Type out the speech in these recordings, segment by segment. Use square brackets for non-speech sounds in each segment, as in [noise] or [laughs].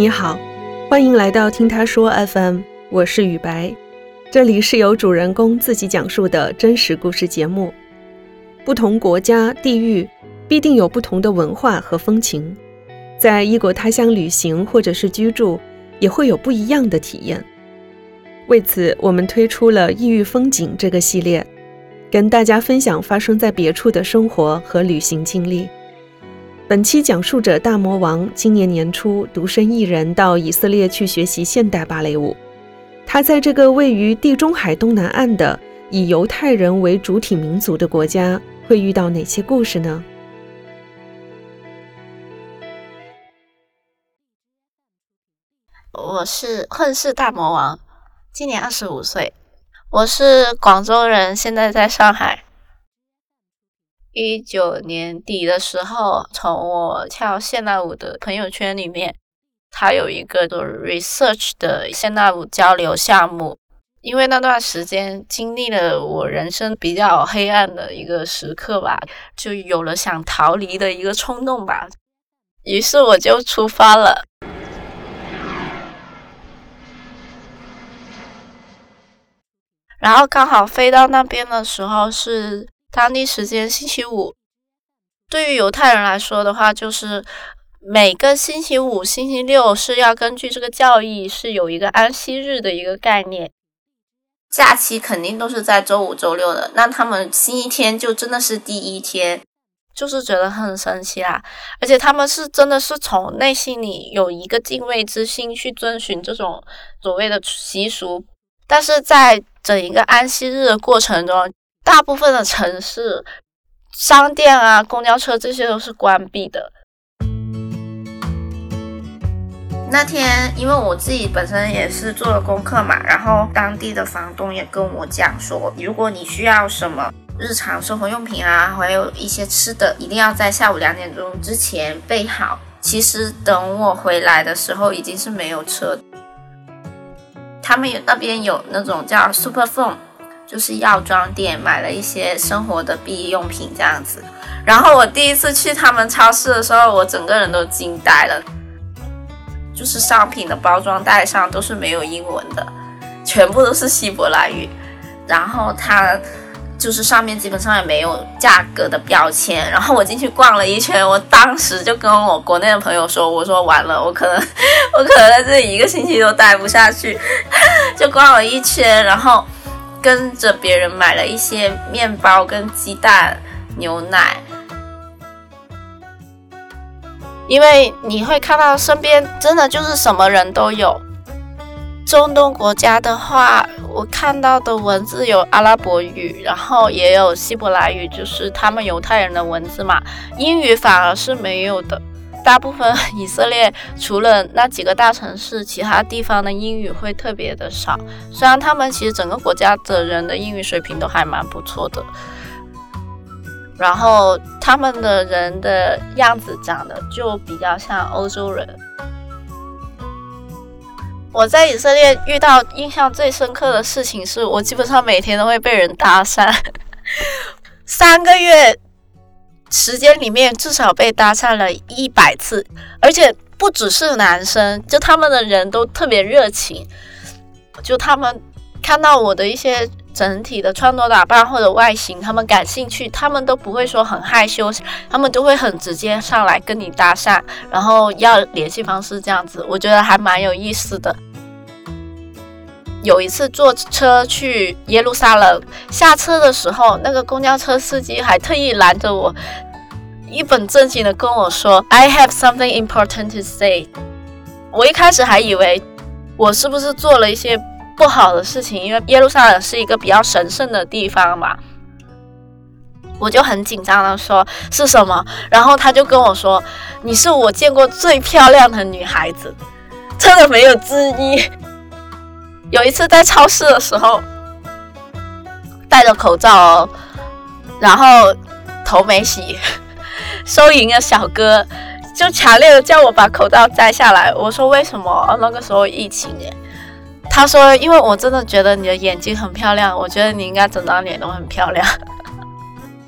你好，欢迎来到听他说 FM，我是雨白，这里是由主人公自己讲述的真实故事节目。不同国家、地域必定有不同的文化和风情，在异国他乡旅行或者是居住，也会有不一样的体验。为此，我们推出了异域风景这个系列，跟大家分享发生在别处的生活和旅行经历。本期讲述者大魔王今年年初独身一人到以色列去学习现代芭蕾舞。他在这个位于地中海东南岸的以犹太人为主体民族的国家，会遇到哪些故事呢？我是混世大魔王，今年二十五岁，我是广州人，现在在上海。一九年底的时候，从我跳现代舞的朋友圈里面，他有一个做 research 的现代舞交流项目。因为那段时间经历了我人生比较黑暗的一个时刻吧，就有了想逃离的一个冲动吧。于是我就出发了，然后刚好飞到那边的时候是。当地时间星期五，对于犹太人来说的话，就是每个星期五、星期六是要根据这个教义是有一个安息日的一个概念，假期肯定都是在周五、周六的。那他们星期天就真的是第一天，就是觉得很神奇啦。而且他们是真的是从内心里有一个敬畏之心去遵循这种所谓的习俗，但是在整一个安息日的过程中。大部分的城市、商店啊、公交车这些都是关闭的。那天，因为我自己本身也是做了功课嘛，然后当地的房东也跟我讲说，如果你需要什么日常生活用品啊，还有一些吃的，一定要在下午两点钟之前备好。其实等我回来的时候，已经是没有车。他们有那边有那种叫 Super Phone。就是药妆店买了一些生活的必用品这样子，然后我第一次去他们超市的时候，我整个人都惊呆了，就是商品的包装袋上都是没有英文的，全部都是希伯来语，然后它就是上面基本上也没有价格的标签，然后我进去逛了一圈，我当时就跟我国内的朋友说，我说完了，我可能 [laughs] 我可能在这里一个星期都待不下去，[laughs] 就逛了一圈，然后。跟着别人买了一些面包、跟鸡蛋、牛奶，因为你会看到身边真的就是什么人都有。中东国家的话，我看到的文字有阿拉伯语，然后也有希伯来语，就是他们犹太人的文字嘛。英语反而是没有的。大部分以色列除了那几个大城市，其他地方的英语会特别的少。虽然他们其实整个国家的人的英语水平都还蛮不错的，然后他们的人的样子长得就比较像欧洲人。我在以色列遇到印象最深刻的事情是，我基本上每天都会被人搭讪，三个月。时间里面至少被搭讪了一百次，而且不只是男生，就他们的人都特别热情。就他们看到我的一些整体的穿着打扮或者外形，他们感兴趣，他们都不会说很害羞，他们都会很直接上来跟你搭讪，然后要联系方式这样子，我觉得还蛮有意思的。有一次坐车去耶路撒冷，下车的时候，那个公交车司机还特意拦着我，一本正经的跟我说：“I have something important to say。”我一开始还以为我是不是做了一些不好的事情，因为耶路撒冷是一个比较神圣的地方嘛，我就很紧张的说：“是什么？”然后他就跟我说：“你是我见过最漂亮的女孩子，真的没有之一。”有一次在超市的时候，戴着口罩哦，然后头没洗，[laughs] 收银的小哥就强烈的叫我把口罩摘下来。我说为什么？那个时候疫情耶。他说因为我真的觉得你的眼睛很漂亮，我觉得你应该整张脸都很漂亮。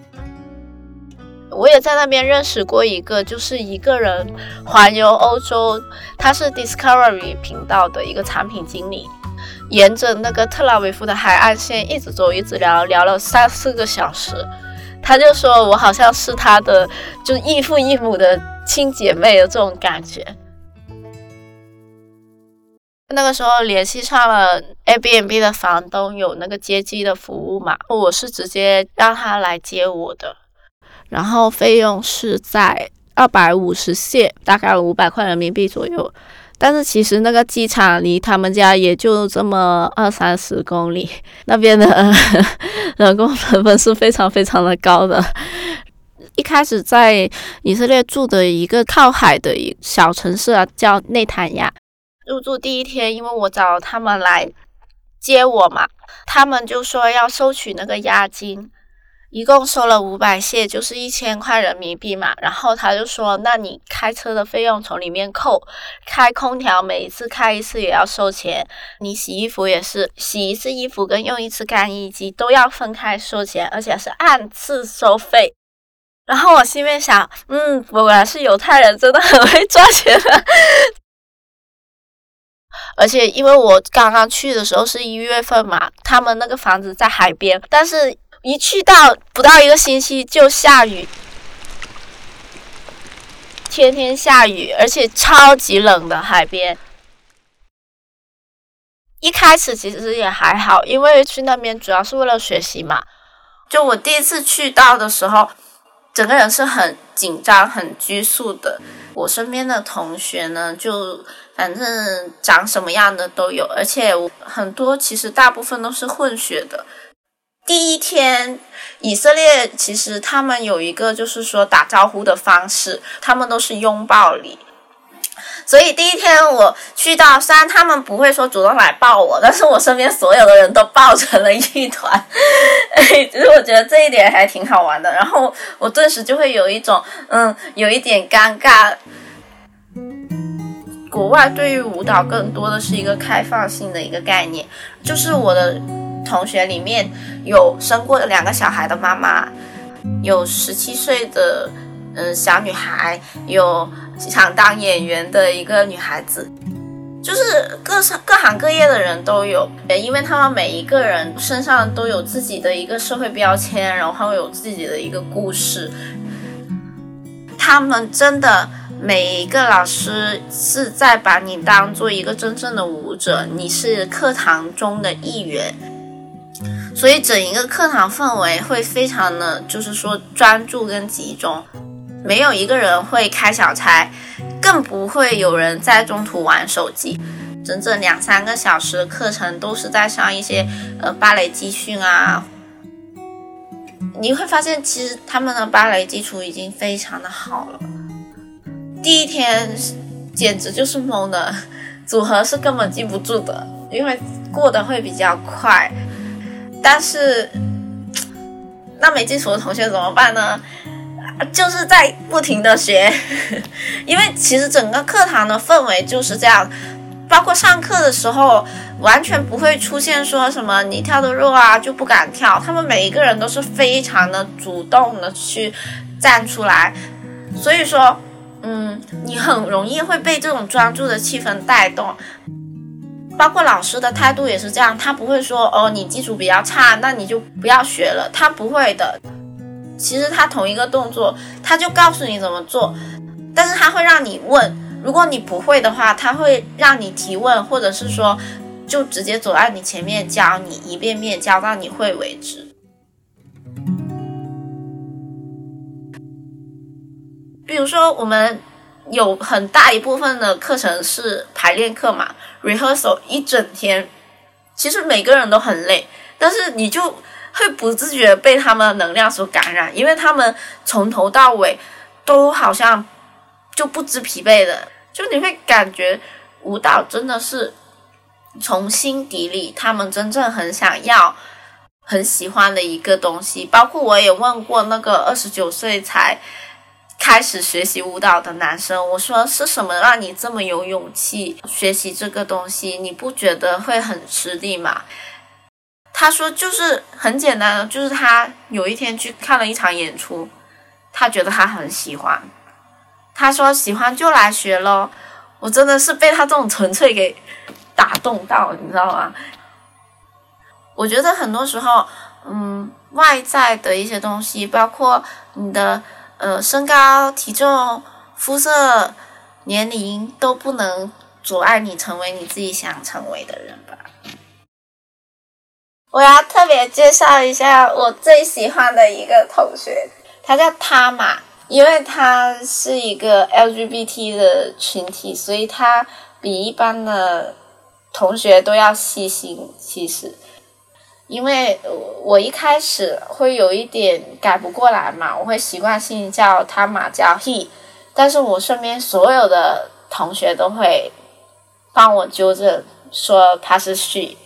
[laughs] 我也在那边认识过一个，就是一个人环游欧洲，他是 Discovery 频道的一个产品经理，沿着那个特拉维夫的海岸线一直走，一直聊，聊了三四个小时。他就说我好像是他的，就异父异母的亲姐妹的这种感觉。那个时候联系上了 Airbnb 的房东，有那个接机的服务嘛，我是直接让他来接我的。然后费用是在二百五十线，大概五百块人民币左右。但是其实那个机场离他们家也就这么二三十公里，[laughs] 那边的 [laughs] 人工成本是非常非常的高的。一开始在以色列住的一个靠海的小城市啊，叫内坦亚。入住第一天，因为我找他们来接我嘛，他们就说要收取那个押金。一共收了五百谢，就是一千块人民币嘛。然后他就说：“那你开车的费用从里面扣，开空调每一次开一次也要收钱。你洗衣服也是，洗一次衣服跟用一次干衣机都要分开收钱，而且是按次收费。”然后我心里面想：“嗯，果然是犹太人，真的很会赚钱的。”而且因为我刚刚去的时候是一月份嘛，他们那个房子在海边，但是。一去到不到一个星期就下雨，天天下雨，而且超级冷的海边。一开始其实也还好，因为去那边主要是为了学习嘛。就我第一次去到的时候，整个人是很紧张、很拘束的。我身边的同学呢，就反正长什么样的都有，而且很多其实大部分都是混血的。第一天，以色列其实他们有一个就是说打招呼的方式，他们都是拥抱礼。所以第一天我去到，虽然他们不会说主动来抱我，但是我身边所有的人都抱成了一团。哎，[laughs] 其实我觉得这一点还挺好玩的。然后我顿时就会有一种，嗯，有一点尴尬。国外对于舞蹈更多的是一个开放性的一个概念，就是我的。同学里面有生过两个小孩的妈妈，有十七岁的嗯小女孩，有想当演员的一个女孩子，就是各各行各业的人都有，因为他们每一个人身上都有自己的一个社会标签，然后有自己的一个故事。他们真的每一个老师是在把你当做一个真正的舞者，你是课堂中的一员。所以整一个课堂氛围会非常的，就是说专注跟集中，没有一个人会开小差，更不会有人在中途玩手机。整整两三个小时的课程都是在上一些呃芭蕾基训啊。你会发现，其实他们的芭蕾基础已经非常的好了。第一天简直就是懵的，组合是根本记不住的，因为过得会比较快。但是，[tsk] 那没基础的同学怎么办呢？就是在不停的学，[laughs] 因为其实整个课堂的氛围就是这样，包括上课的时候，完全不会出现说什么你跳的弱啊就不敢跳，他们每一个人都是非常的主动的去站出来，所以说，嗯，你很容易会被这种专注的气氛带动。包括老师的态度也是这样，他不会说哦，你基础比较差，那你就不要学了。他不会的。其实他同一个动作，他就告诉你怎么做，但是他会让你问。如果你不会的话，他会让你提问，或者是说，就直接走在你前面教你，一遍遍教到你会为止。比如说我们。有很大一部分的课程是排练课嘛，rehearsal 一整天，其实每个人都很累，但是你就会不自觉被他们的能量所感染，因为他们从头到尾都好像就不知疲惫的，就你会感觉舞蹈真的是从心底里他们真正很想要、很喜欢的一个东西。包括我也问过那个二十九岁才。开始学习舞蹈的男生，我说是什么让你这么有勇气学习这个东西？你不觉得会很吃力吗？他说就是很简单的，就是他有一天去看了一场演出，他觉得他很喜欢。他说喜欢就来学咯。我真的是被他这种纯粹给打动到，你知道吗？我觉得很多时候，嗯，外在的一些东西，包括你的呃身高、体重、肤色、年龄，都不能阻碍你成为你自己想成为的人吧。我要特别介绍一下我最喜欢的一个同学，他叫他嘛，因为他是一个 LGBT 的群体，所以他比一般的同学都要细心。其实。因为我一开始会有一点改不过来嘛，我会习惯性叫他马叫 he，但是我身边所有的同学都会帮我纠正说他是 she，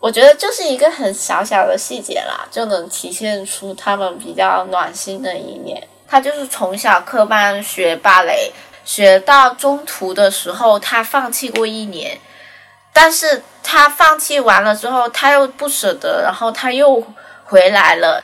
我觉得就是一个很小小的细节啦，就能体现出他们比较暖心的一面。他就是从小科班学芭蕾，学到中途的时候，他放弃过一年。但是他放弃完了之后，他又不舍得，然后他又回来了。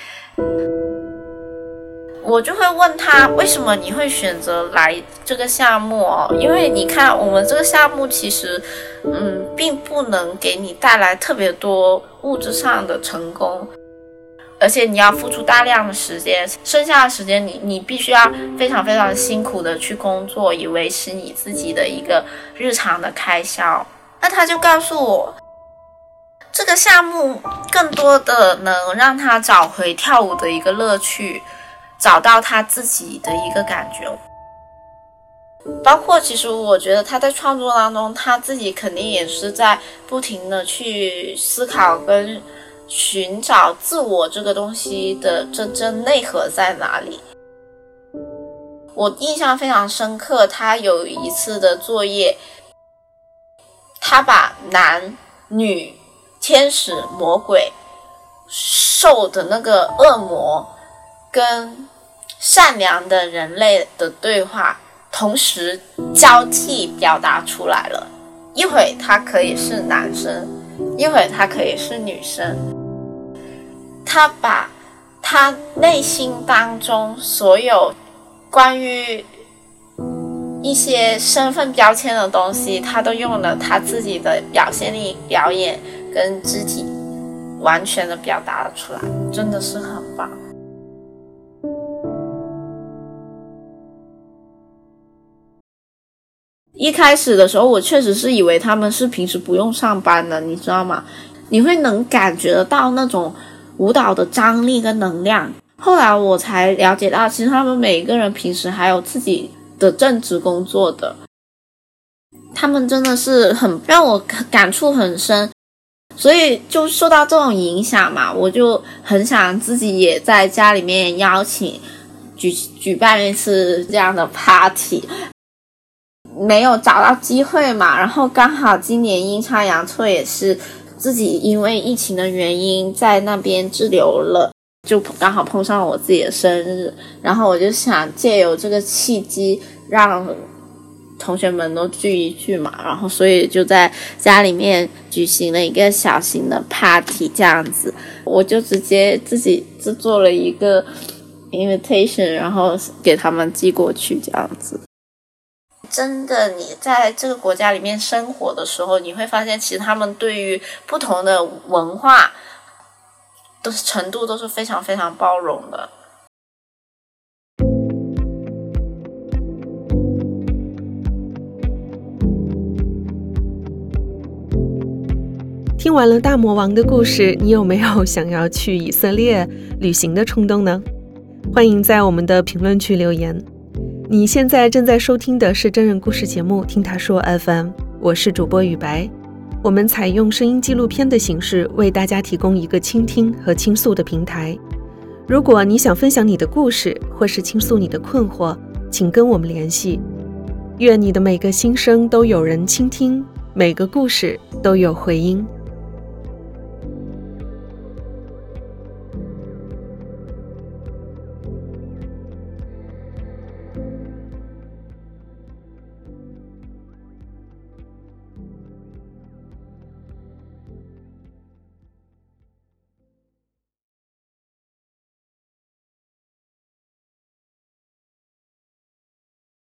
我就会问他，为什么你会选择来这个项目哦？因为你看，我们这个项目其实，嗯，并不能给你带来特别多物质上的成功，而且你要付出大量的时间，剩下的时间你你必须要非常非常辛苦的去工作，以维持你自己的一个日常的开销。那他就告诉我，这个项目更多的能让他找回跳舞的一个乐趣，找到他自己的一个感觉。包括其实我觉得他在创作当中，他自己肯定也是在不停的去思考跟寻找自我这个东西的真正内核在哪里。我印象非常深刻，他有一次的作业。他把男女、天使、魔鬼、兽的那个恶魔跟善良的人类的对话同时交替表达出来了。一会他可以是男生，一会他可以是女生。他把他内心当中所有关于。一些身份标签的东西，他都用了他自己的表现力、表演跟肢体，完全的表达了出来，真的是很棒。一开始的时候，我确实是以为他们是平时不用上班的，你知道吗？你会能感觉得到那种舞蹈的张力跟能量。后来我才了解到，其实他们每一个人平时还有自己。的正职工作的，他们真的是很让我感触很深，所以就受到这种影响嘛，我就很想自己也在家里面邀请举举办一次这样的 party，没有找到机会嘛，然后刚好今年阴差阳错也是自己因为疫情的原因在那边滞留了。就刚好碰上我自己的生日，然后我就想借由这个契机，让同学们都聚一聚嘛，然后所以就在家里面举行了一个小型的 party，这样子，我就直接自己制作了一个 invitation，然后给他们寄过去，这样子。真的，你在这个国家里面生活的时候，你会发现，其实他们对于不同的文化。都是程度都是非常非常包容的。听完了大魔王的故事，你有没有想要去以色列旅行的冲动呢？欢迎在我们的评论区留言。你现在正在收听的是真人故事节目《听他说 FM》，我是主播雨白。我们采用声音纪录片的形式，为大家提供一个倾听和倾诉的平台。如果你想分享你的故事，或是倾诉你的困惑，请跟我们联系。愿你的每个心声都有人倾听，每个故事都有回音。